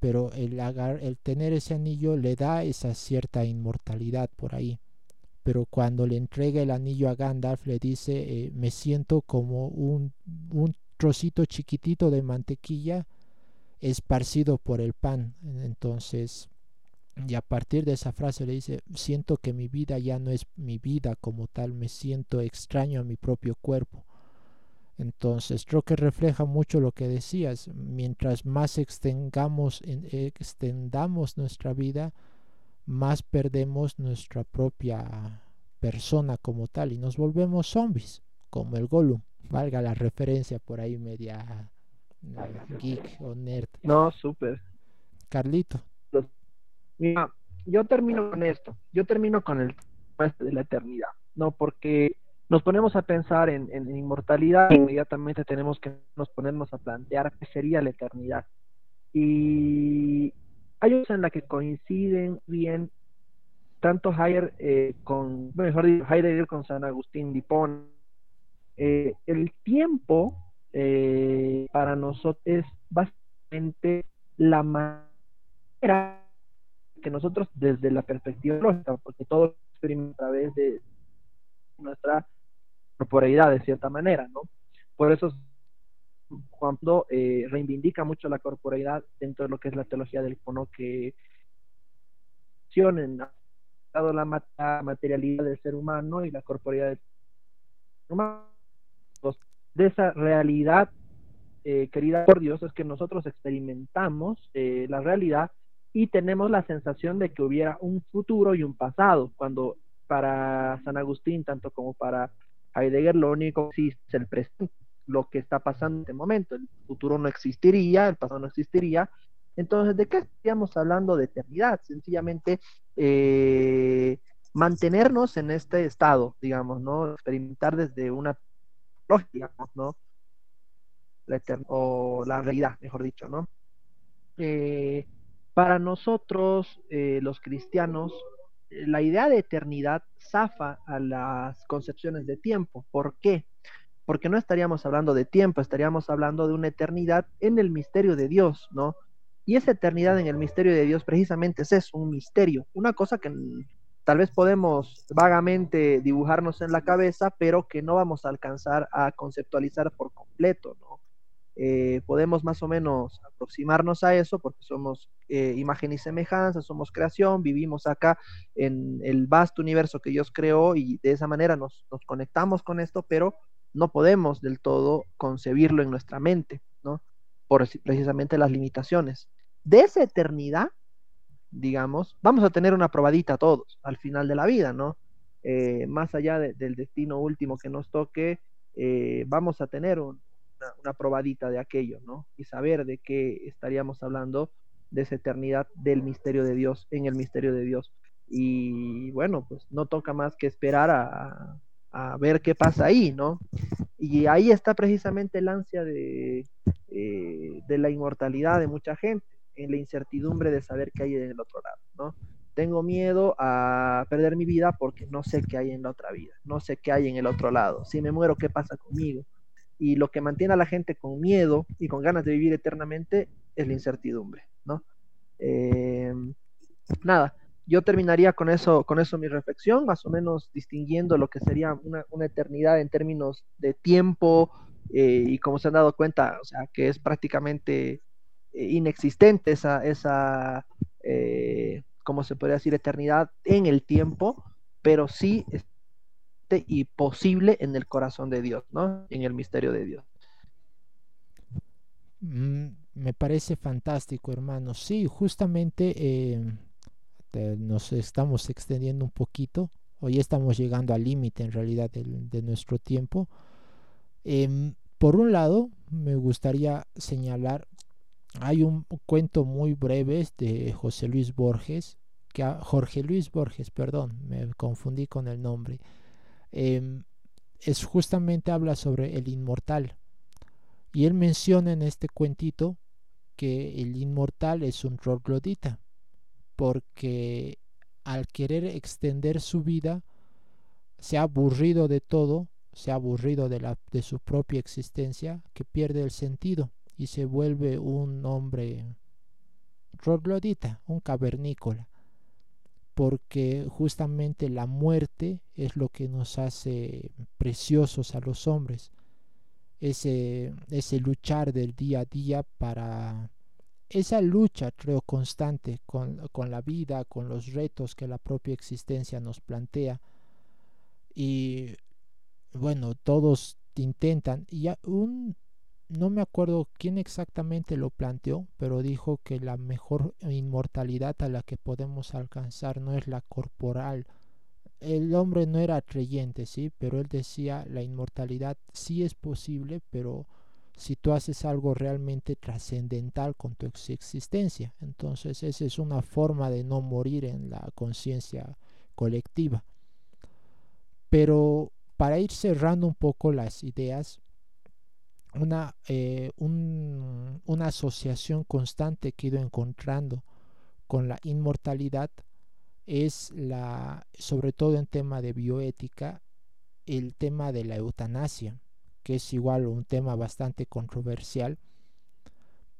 pero el, el tener ese anillo le da esa cierta inmortalidad por ahí pero cuando le entrega el anillo a Gandalf le dice eh, me siento como un, un trocito chiquitito de mantequilla esparcido por el pan entonces y a partir de esa frase le dice siento que mi vida ya no es mi vida como tal me siento extraño a mi propio cuerpo entonces creo que refleja mucho lo que decías mientras más extendamos extendamos nuestra vida más perdemos nuestra propia persona como tal y nos volvemos zombies, como el Gollum. Valga la referencia por ahí media eh, geek o nerd. No, súper. Carlito. Mira, yo termino con esto. Yo termino con el este de la eternidad, ¿no? Porque nos ponemos a pensar en, en inmortalidad, inmediatamente tenemos que nos ponernos a plantear qué sería la eternidad. Y hay cosas en las que coinciden bien tanto Heidegger eh, con, mejor dicho, Heidegger con San Agustín Dipón. Eh, el tiempo eh, para nosotros es básicamente la manera que nosotros desde la perspectiva lógica, porque todo experimenta a través de nuestra corporeidad de cierta manera, ¿no? Por eso cuando eh, reivindica mucho la corporeidad dentro de lo que es la teología del cono que dado la materialidad del ser humano y la corporeidad del ser humano. De esa realidad, eh, querida por Dios, es que nosotros experimentamos eh, la realidad y tenemos la sensación de que hubiera un futuro y un pasado, cuando para San Agustín, tanto como para Heidegger, lo único que existe es el presente lo que está pasando en este momento. El futuro no existiría, el pasado no existiría. Entonces, ¿de qué estaríamos hablando de eternidad? Sencillamente eh, mantenernos en este estado, digamos, ¿no? Experimentar desde una lógica, ¿no? La o la realidad, mejor dicho, ¿no? Eh, para nosotros, eh, los cristianos, la idea de eternidad zafa a las concepciones de tiempo. ¿Por qué? Porque no estaríamos hablando de tiempo, estaríamos hablando de una eternidad en el misterio de Dios, ¿no? Y esa eternidad en el misterio de Dios precisamente es eso, un misterio, una cosa que tal vez podemos vagamente dibujarnos en la cabeza, pero que no vamos a alcanzar a conceptualizar por completo, ¿no? Eh, podemos más o menos aproximarnos a eso porque somos eh, imagen y semejanza, somos creación, vivimos acá en el vasto universo que Dios creó y de esa manera nos, nos conectamos con esto, pero no podemos del todo concebirlo en nuestra mente, ¿no? Por precisamente las limitaciones. De esa eternidad, digamos, vamos a tener una probadita todos al final de la vida, ¿no? Eh, más allá del destino último que nos toque, eh, vamos a tener una, una, probadita de aquello, ¿no? Y saber de qué estaríamos hablando de esa eternidad del misterio de Dios, en el misterio de Dios. Y bueno, pues no toca más que esperar a, a ver qué pasa ahí, ¿no? Y ahí está precisamente el ansia de, eh, la inmortalidad de mucha gente, en la incertidumbre de saber qué hay en el otro lado, ¿no? tengo miedo a perder mi vida porque no sé qué hay en la otra vida, no sé qué hay en el otro lado. Si me muero, ¿qué pasa conmigo? Y lo que mantiene a la gente con miedo y con ganas de vivir eternamente es la incertidumbre, ¿no? Eh, nada, yo terminaría con eso, con eso mi reflexión, más o menos distinguiendo lo que sería una, eternidad en términos de tiempo eh, y como se han dado cuenta, o sea, que es prácticamente eh, inexistente esa, esa eh, como se podría decir, eternidad en el tiempo, pero sí y posible en el corazón de Dios, ¿no? En el misterio de Dios. Mm, me parece fantástico, hermano. Sí, justamente nos estamos extendiendo un poquito. Hoy estamos llegando al límite en realidad de, nuestro tiempo. Em, por un lado, me gustaría señalar hay un cuento muy breve de José Luis Borges, que Jorge Luis Borges, perdón, me confundí con el nombre. Em, es justamente habla sobre el inmortal. Y él menciona en este cuentito que el inmortal es un troglodita, porque al querer extender su vida, se ha aburrido de todo, se ha aburrido de, la, de su propia existencia, que pierde el sentido y se vuelve un hombre troglodita, un cavernícola, porque justamente la muerte es lo que nos hace preciosos a los hombres, ese, ese luchar del día a día para esa lucha, creo, constante con, con, la vida, con los retos que la propia existencia nos plantea. Y bueno, todos intentan. Y un, no me acuerdo quién exactamente lo planteó, pero dijo que la mejor inmortalidad a la que podemos alcanzar no es la corporal. El hombre no era creyente, sí, pero él decía la inmortalidad sí es posible, pero si tú haces algo realmente trascendental con tu existencia. Entonces esa es una forma de no morir en la conciencia colectiva. Pero para ir cerrando un poco las ideas, una, eh, una asociación constante que he ido encontrando con la inmortalidad es la, sobre todo en tema de bioética, el tema de la eutanasia, que es igual un tema bastante controversial,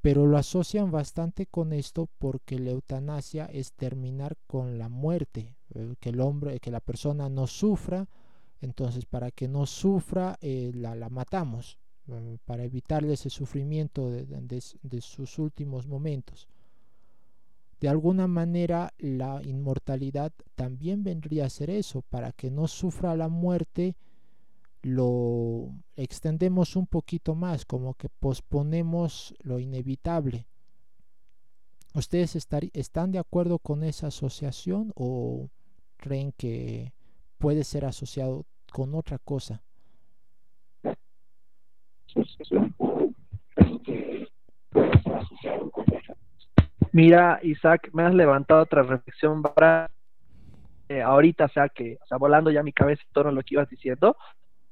pero lo asocian bastante con esto porque la eutanasia es terminar con la muerte, eh, que el hombre, que la persona no sufra, entonces para que no sufra eh, la, la matamos. Eh, para evitarle ese sufrimiento de, sus últimos momentos. De alguna manera la inmortalidad también vendría a ser eso, para que no sufra la muerte, lo extendemos un poquito más, como que posponemos lo inevitable. ¿Ustedes están de acuerdo con esa asociación o creen que puede ser asociado con otra cosa? Mira, Isaac, me has levantado otra reflexión para eh, ahorita, o sea que, o sea, volando ya mi cabeza en torno a lo que ibas diciendo,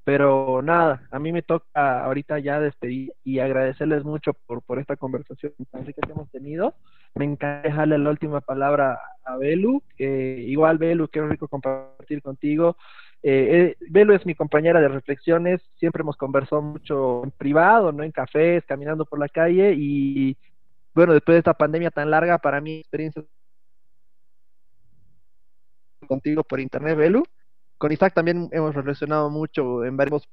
pero nada, a mí me toca ahorita ya despedir y agradecerles mucho por, por esta conversación tan rica que hemos tenido. Me encanta dejarle la última palabra a Belu, igual Belu, qué rico compartir contigo. Eh, eh, Belo es mi compañera de reflexiones, siempre hemos conversado mucho en privado, no en cafés, caminando por la calle y bueno, después de esta pandemia tan larga, para mí experiencia contigo por internet, Belu. Con Isaac también hemos reflexionado mucho en varios,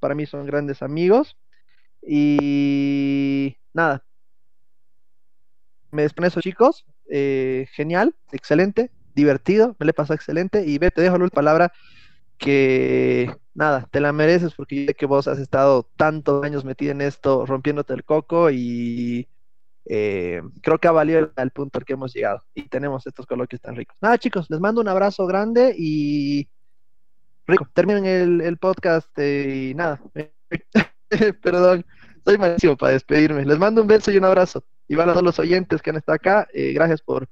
para mí son grandes amigos. Y nada, me despido eso chicos, eh, genial, excelente, divertido, me le pasó excelente y ve, te dejo la palabra que nada, te la mereces porque yo sé que vos has estado tantos años metido en esto, rompiéndote el coco y eh, creo que ha valido el, punto al que hemos llegado y tenemos estos coloquios tan ricos. Nada, chicos, les mando un abrazo grande y rico, terminen el, podcast eh, y nada, perdón, soy malísimo para despedirme. Les mando un beso y un abrazo. Y van a todos los oyentes que han estado acá, eh, gracias por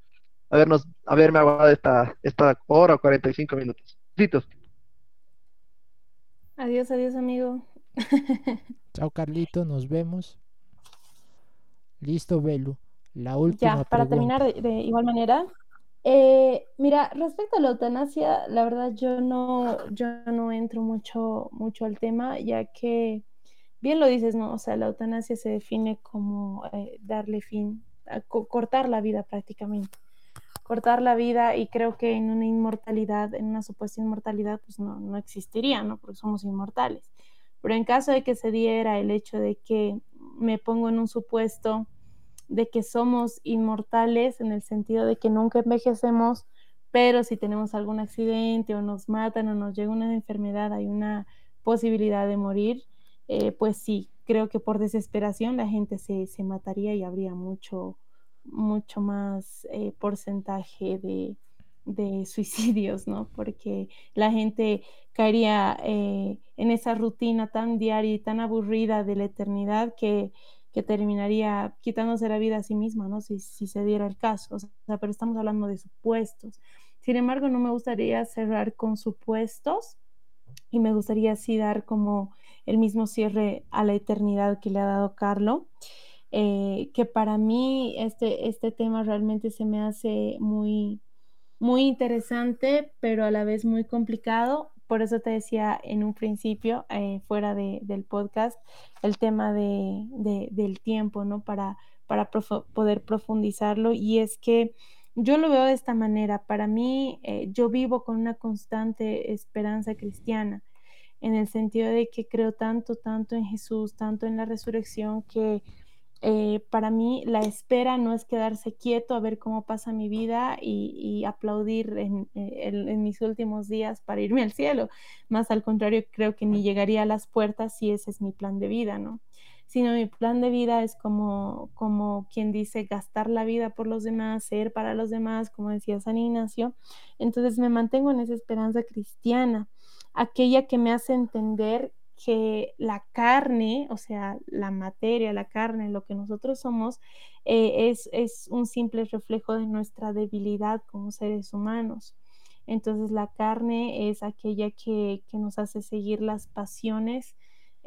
habernos, haberme aguardado esta, esta hora o 45 minutos. Besitos. Adiós, adiós, amigo. Chao, Carlito, nos vemos. Listo, Belu. La última. Ya, para terminar de, igual manera, Eh, mira, respecto a la eutanasia, la verdad yo no, yo no entro mucho, mucho al tema, ya que, bien lo dices, ¿no? O sea, la eutanasia se define como eh, darle fin, cortar la vida prácticamente. Cortar la vida y creo que en una inmortalidad, en una supuesta inmortalidad, pues no, no existiría, ¿no? Porque somos inmortales. Pero en caso de que se diera el hecho de que me pongo en un supuesto de que somos inmortales en el sentido de que nunca envejecemos, pero si tenemos algún accidente o nos matan o nos llega una enfermedad, hay una posibilidad de morir, eh, pues sí, creo que por desesperación la gente se, mataría y habría mucho, mucho más eh, porcentaje de, suicidios, ¿no? Porque la gente caería eh, en esa rutina tan diaria y tan aburrida de la eternidad que que terminaría quitándose la vida a sí misma, ¿no? Si, si se diera el caso. O sea, pero estamos hablando de supuestos. Sin embargo, no me gustaría cerrar con supuestos y me gustaría así dar como el mismo cierre a la eternidad que le ha dado Carlo. Eh, que para mí este, este tema realmente se me hace muy, muy interesante, pero a la vez muy complicado por eso te decía en un principio, eh, fuera del podcast, el tema de, del tiempo, ¿no? Para, para poder profundizarlo. Y es que yo lo veo de esta manera. Para mí, eh, yo vivo con una constante esperanza cristiana, en el sentido de que creo tanto, tanto en Jesús, tanto en la resurrección, que eh, para mí la espera no es quedarse quieto a ver cómo pasa mi vida y, aplaudir eh, en, mis últimos días para irme al cielo. Más al contrario, creo que ni llegaría a las puertas si ese es mi plan de vida, ¿no? Sino mi plan de vida es como, como quien dice, gastar la vida por los demás, ser para los demás, como decía San Ignacio. Entonces me mantengo en esa esperanza cristiana, aquella que me hace entender que la carne, o sea, la materia, la carne, lo que nosotros somos, eh, es, un simple reflejo de nuestra debilidad como seres humanos. Entonces la carne es aquella que, nos hace seguir las pasiones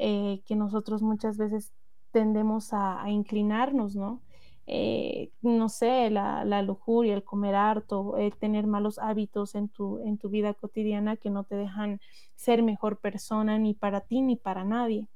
eh, que nosotros muchas veces tendemos a, inclinarnos, ¿no? Eh, no sé, la, lujuria, el comer harto, eh, tener malos hábitos en tu, en tu vida cotidiana que no te dejan ser mejor persona ni para ti ni para nadie.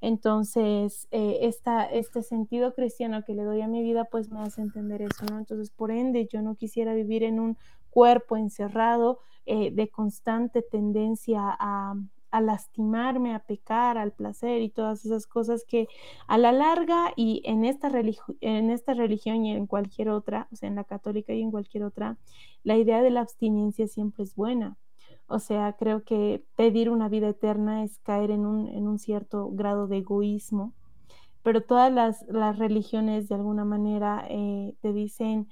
Entonces, este sentido cristiano que le doy a mi vida, pues me hace entender eso, ¿no? Entonces, por ende, yo no quisiera vivir en un cuerpo encerrado de constante tendencia a, a lastimarme, a pecar, al placer y todas esas cosas que a la larga y en esta, en esta religión y en cualquier otra, o sea, en la católica y en cualquier otra, la idea de la abstinencia siempre es buena. O sea, creo que pedir una vida eterna es caer en un, en un cierto grado de egoísmo, pero todas las, las religiones de alguna manera eh, te dicen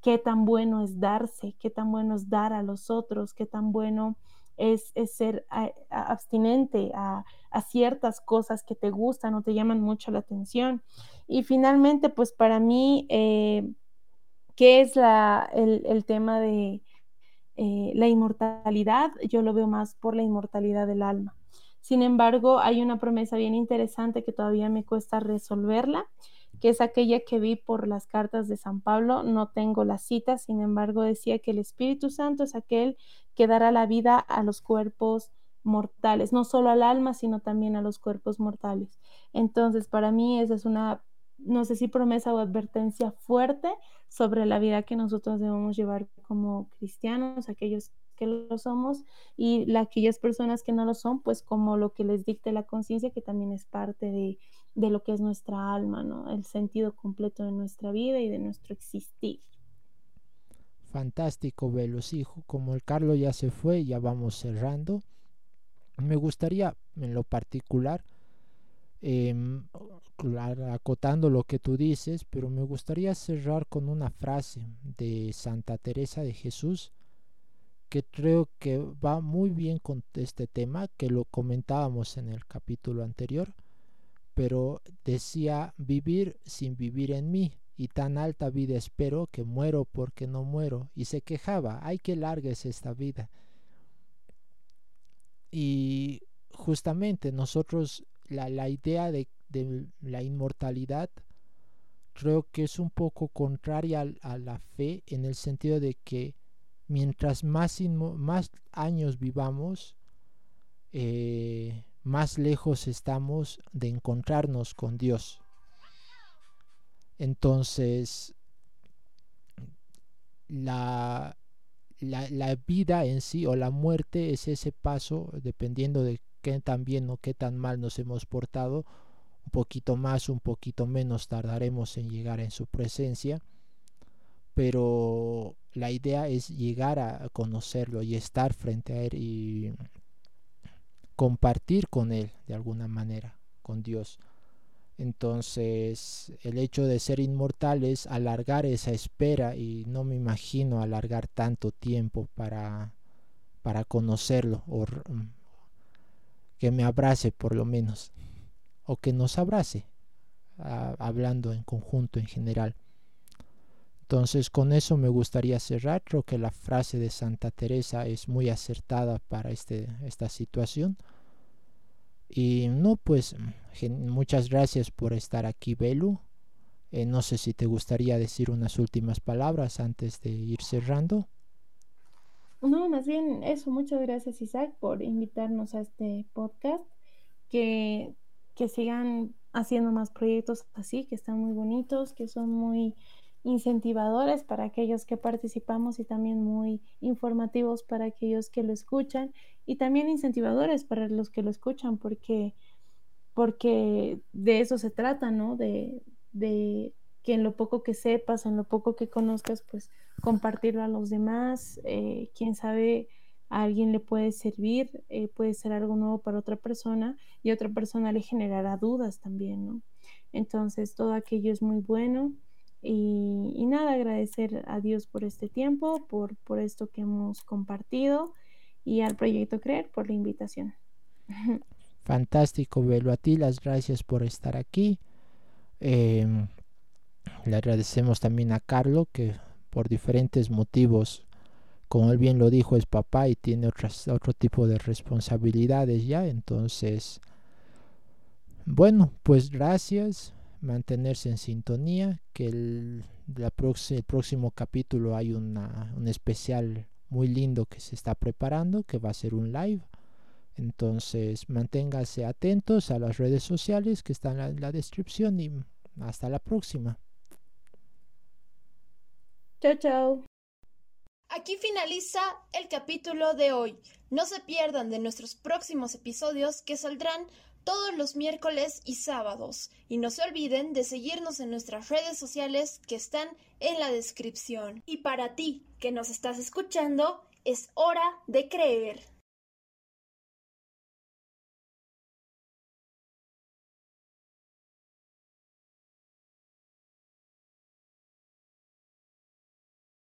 qué tan bueno es darse, qué tan bueno es dar a los otros, qué tan bueno es, ser abstinente a, ciertas cosas que te gustan o te llaman mucho la atención. Y finalmente, pues para mí, eh, ¿qué es la, el, tema de eh, la inmortalidad? Yo lo veo más por la inmortalidad del alma. Sin embargo, hay una promesa bien interesante que todavía me cuesta resolverla, que es aquella que vi por las cartas de San Pablo. No tengo la cita, sin embargo, decía que el Espíritu Santo es aquel que dará la vida a los cuerpos mortales, no solo al alma, sino también a los cuerpos mortales. Entonces, para mí esa es una, no sé si promesa o advertencia fuerte sobre la vida que nosotros debemos llevar como cristianos, aquellos que lo somos, y aquellas personas que no lo son, pues como lo que les dicte la conciencia, que también es parte de, de lo que es nuestra alma, ¿no? El sentido completo de nuestra vida y de nuestro existir. Fantástico, Velos, hijo. Como el Carlos ya se fue, ya vamos cerrando. Me gustaría, en lo particular, em, acotando lo que tú dices, pero me gustaría cerrar con una frase de Santa Teresa de Jesús que creo que va muy bien con este tema, que lo comentábamos en el capítulo anterior, pero decía vivir sin vivir en mí y tan alta vida espero que muero porque no muero. Y se quejaba, ay que larga es esta vida. Y justamente nosotros, la, la idea de, de, la inmortalidad creo que es un poco contraria a, la fe en el sentido de que mientras más, más años vivamos, eh, más lejos estamos de encontrarnos con Dios. Entonces, la, la, vida en sí o la muerte es ese paso, dependiendo de qué tan bien o qué tan mal nos hemos portado, un poquito más, un poquito menos tardaremos en llegar en su presencia, pero la idea es llegar a conocerlo y estar frente a él y compartir con él de alguna manera, con Dios. Entonces, el hecho de ser inmortal es alargar esa espera y no me imagino alargar tanto tiempo para, para conocerlo o que me abrace por lo menos o que nos abrace, hablando en conjunto en general. Entonces con eso me gustaría cerrar. Creo que la frase de Santa Teresa es muy acertada para este, esta situación. Y no, pues muchas gracias por estar aquí, Belu. Eh, no sé si te gustaría decir unas últimas palabras antes de ir cerrando. No, más bien eso. Muchas gracias, Isaac, por invitarnos a este podcast. Que, que sigan haciendo más proyectos así, que están muy bonitos, que son muy incentivadores para aquellos que participamos y también muy informativos para aquellos que lo escuchan y también incentivadores para los que lo escuchan porque, porque de eso se trata, ¿no? De, de que en lo poco que sepas, en lo poco que conozcas, pues compartirlo a los demás, eh, quién sabe, a alguien le puede servir, eh, puede ser algo nuevo para otra persona y otra persona le generará dudas también, ¿no? Entonces todo aquello es muy bueno. Y, nada, agradecer a Dios por este tiempo, por, por esto que hemos compartido y al proyecto Creer por la invitación. Fantástico, Belo. A ti las gracias por estar aquí. Em, le agradecemos también a Carlos que por diferentes motivos, como él bien lo dijo, es papá y tiene otras, otro tipo de responsabilidades ya. Entonces, bueno, pues gracias mantenerse en sintonía, que el, la el próximo capítulo hay una, un especial muy lindo que se está preparando, que va a ser un live. Entonces manténgase atentos a las redes sociales que están en la descripción y hasta la próxima. Chao, chao. Aquí finaliza el capítulo de hoy. No se pierdan de nuestros próximos episodios que saldrán todos los miércoles y sábados. Y no se olviden de seguirnos en nuestras redes sociales que están en la descripción. Y para ti que nos estás escuchando, es hora de creer.